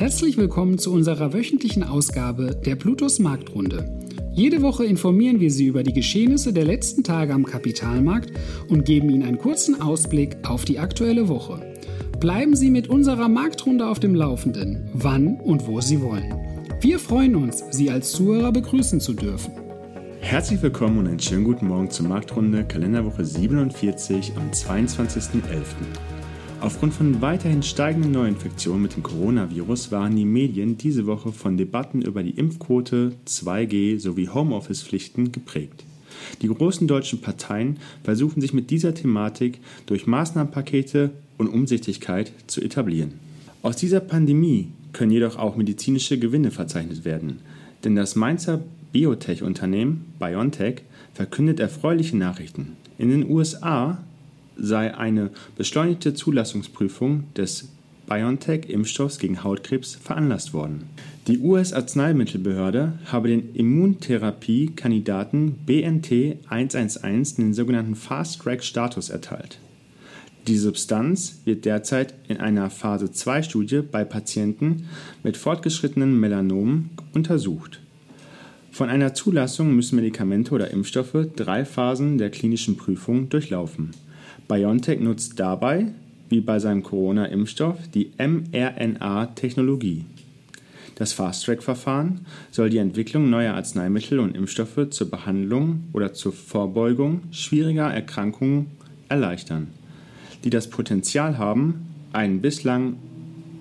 Herzlich willkommen zu unserer wöchentlichen Ausgabe der Plutos Marktrunde. Jede Woche informieren wir Sie über die Geschehnisse der letzten Tage am Kapitalmarkt und geben Ihnen einen kurzen Ausblick auf die aktuelle Woche. Bleiben Sie mit unserer Marktrunde auf dem Laufenden, wann und wo Sie wollen. Wir freuen uns, Sie als Zuhörer begrüßen zu dürfen. Herzlich willkommen und einen schönen guten Morgen zur Marktrunde Kalenderwoche 47 am 22.11. Aufgrund von weiterhin steigenden Neuinfektionen mit dem Coronavirus waren die Medien diese Woche von Debatten über die Impfquote, 2G sowie Homeoffice-Pflichten geprägt. Die großen deutschen Parteien versuchen sich mit dieser Thematik durch Maßnahmenpakete und Umsichtigkeit zu etablieren. Aus dieser Pandemie können jedoch auch medizinische Gewinne verzeichnet werden, denn das Mainzer Biotech-Unternehmen BioNTech verkündet erfreuliche Nachrichten. In den USA sei eine beschleunigte Zulassungsprüfung des BioNTech-Impfstoffs gegen Hautkrebs veranlasst worden. Die US-Arzneimittelbehörde habe den Immuntherapie-Kandidaten BNT 111 den sogenannten Fast-Track-Status erteilt. Die Substanz wird derzeit in einer Phase-2-Studie bei Patienten mit fortgeschrittenen Melanomen untersucht. Von einer Zulassung müssen Medikamente oder Impfstoffe drei Phasen der klinischen Prüfung durchlaufen. BioNTech nutzt dabei, wie bei seinem Corona-Impfstoff, die mRNA-Technologie. Das Fast-Track-Verfahren soll die Entwicklung neuer Arzneimittel und Impfstoffe zur Behandlung oder zur Vorbeugung schwieriger Erkrankungen erleichtern, die das Potenzial haben, einen bislang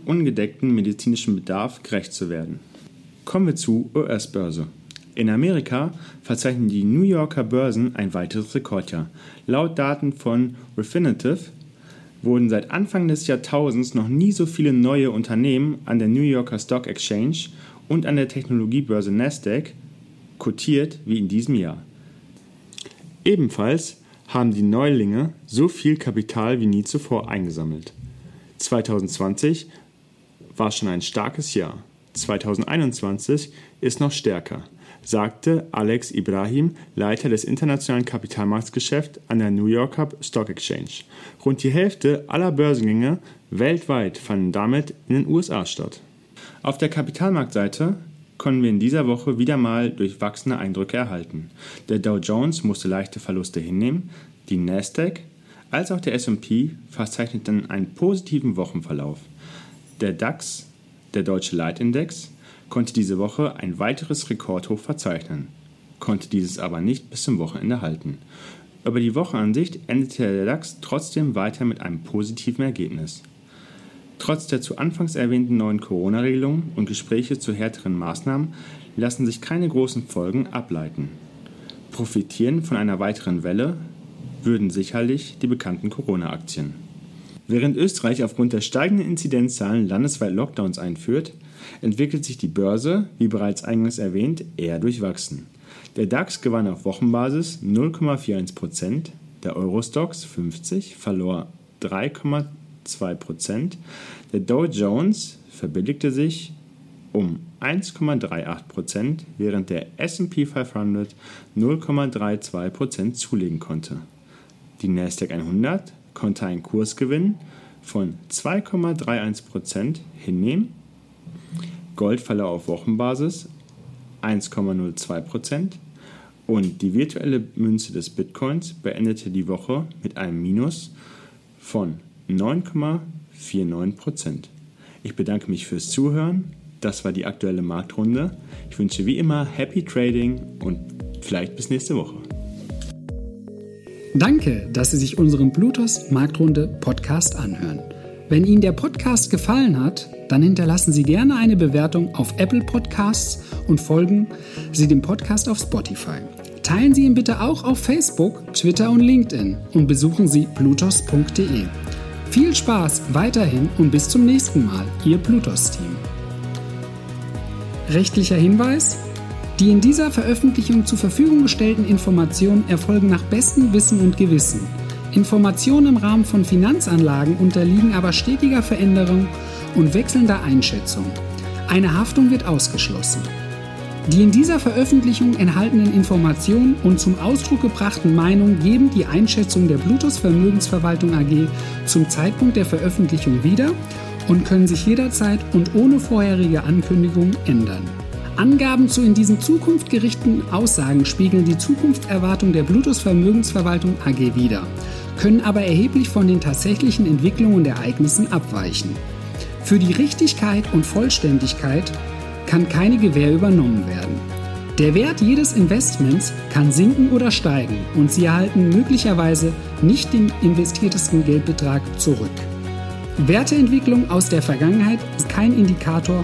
ungedeckten medizinischen Bedarf gerecht zu werden. Kommen wir zu US-Börse. In Amerika verzeichnen die New Yorker Börsen ein weiteres Rekordjahr. Laut Daten von Refinitiv wurden seit Anfang des Jahrtausends noch nie so viele neue Unternehmen an der New Yorker Stock Exchange und an der Technologiebörse Nasdaq kotiert wie in diesem Jahr. Ebenfalls haben die Neulinge so viel Kapital wie nie zuvor eingesammelt. 2020 war schon ein starkes Jahr. 2021 ist noch stärker sagte Alex Ibrahim, Leiter des internationalen Kapitalmarktgeschäfts an der New Yorker Stock Exchange. Rund die Hälfte aller Börsengänge weltweit fanden damit in den USA statt. Auf der Kapitalmarktseite konnten wir in dieser Woche wieder mal durchwachsene Eindrücke erhalten. Der Dow Jones musste leichte Verluste hinnehmen, die Nasdaq als auch der S&P verzeichneten einen positiven Wochenverlauf. Der DAX, der deutsche Leitindex, konnte diese Woche ein weiteres Rekordhoch verzeichnen, konnte dieses aber nicht bis zum Wochenende halten. Über die Woche an sich endete der DAX trotzdem weiter mit einem positiven Ergebnis. Trotz der zu Anfangs erwähnten neuen Corona-Regelungen und Gespräche zu härteren Maßnahmen lassen sich keine großen Folgen ableiten. Profitieren von einer weiteren Welle würden sicherlich die bekannten Corona-Aktien. Während Österreich aufgrund der steigenden Inzidenzzahlen landesweit Lockdowns einführt, entwickelt sich die Börse, wie bereits eingangs erwähnt, eher durchwachsen. Der DAX gewann auf Wochenbasis 0,41%, der Eurostox 50 verlor 3,2%, der Dow Jones verbilligte sich um 1,38%, während der SP 500 0,32% zulegen konnte. Die Nasdaq 100 konnte einen Kursgewinn von 2,31% hinnehmen Gold auf Wochenbasis 1,02% und die virtuelle Münze des Bitcoins beendete die Woche mit einem Minus von 9,49%. Ich bedanke mich fürs Zuhören. Das war die aktuelle Marktrunde. Ich wünsche wie immer Happy Trading und vielleicht bis nächste Woche. Danke, dass Sie sich unseren Bluetooth Marktrunde Podcast anhören. Wenn Ihnen der Podcast gefallen hat, dann hinterlassen Sie gerne eine Bewertung auf Apple Podcasts und folgen Sie dem Podcast auf Spotify. Teilen Sie ihn bitte auch auf Facebook, Twitter und LinkedIn und besuchen Sie plutos.de. Viel Spaß weiterhin und bis zum nächsten Mal, Ihr Plutos-Team. Rechtlicher Hinweis? Die in dieser Veröffentlichung zur Verfügung gestellten Informationen erfolgen nach bestem Wissen und Gewissen. Informationen im Rahmen von Finanzanlagen unterliegen aber stetiger Veränderung und wechselnder Einschätzung. Eine Haftung wird ausgeschlossen. Die in dieser Veröffentlichung enthaltenen Informationen und zum Ausdruck gebrachten Meinungen geben die Einschätzung der Bluetooth Vermögensverwaltung AG zum Zeitpunkt der Veröffentlichung wieder und können sich jederzeit und ohne vorherige Ankündigung ändern. Angaben zu in diesen Zukunft gerichteten Aussagen spiegeln die Zukunftserwartung der Bluetooth Vermögensverwaltung AG wider, können aber erheblich von den tatsächlichen Entwicklungen und Ereignissen abweichen. Für die Richtigkeit und Vollständigkeit kann keine Gewähr übernommen werden. Der Wert jedes Investments kann sinken oder steigen und Sie erhalten möglicherweise nicht den investiertesten Geldbetrag zurück. Werteentwicklung aus der Vergangenheit ist kein Indikator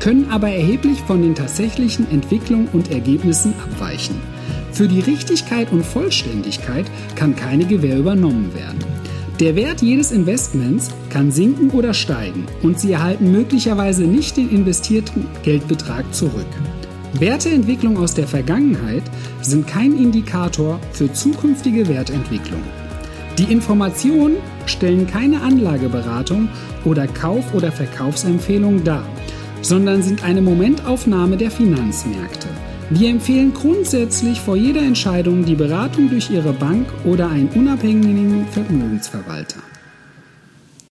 können aber erheblich von den tatsächlichen Entwicklungen und Ergebnissen abweichen. Für die Richtigkeit und Vollständigkeit kann keine Gewähr übernommen werden. Der Wert jedes Investments kann sinken oder steigen und Sie erhalten möglicherweise nicht den investierten Geldbetrag zurück. Werteentwicklung aus der Vergangenheit sind kein Indikator für zukünftige Wertentwicklung. Die Informationen stellen keine Anlageberatung oder Kauf- oder Verkaufsempfehlung dar, sondern sind eine Momentaufnahme der Finanzmärkte. Wir empfehlen grundsätzlich vor jeder Entscheidung die Beratung durch Ihre Bank oder einen unabhängigen Vermögensverwalter.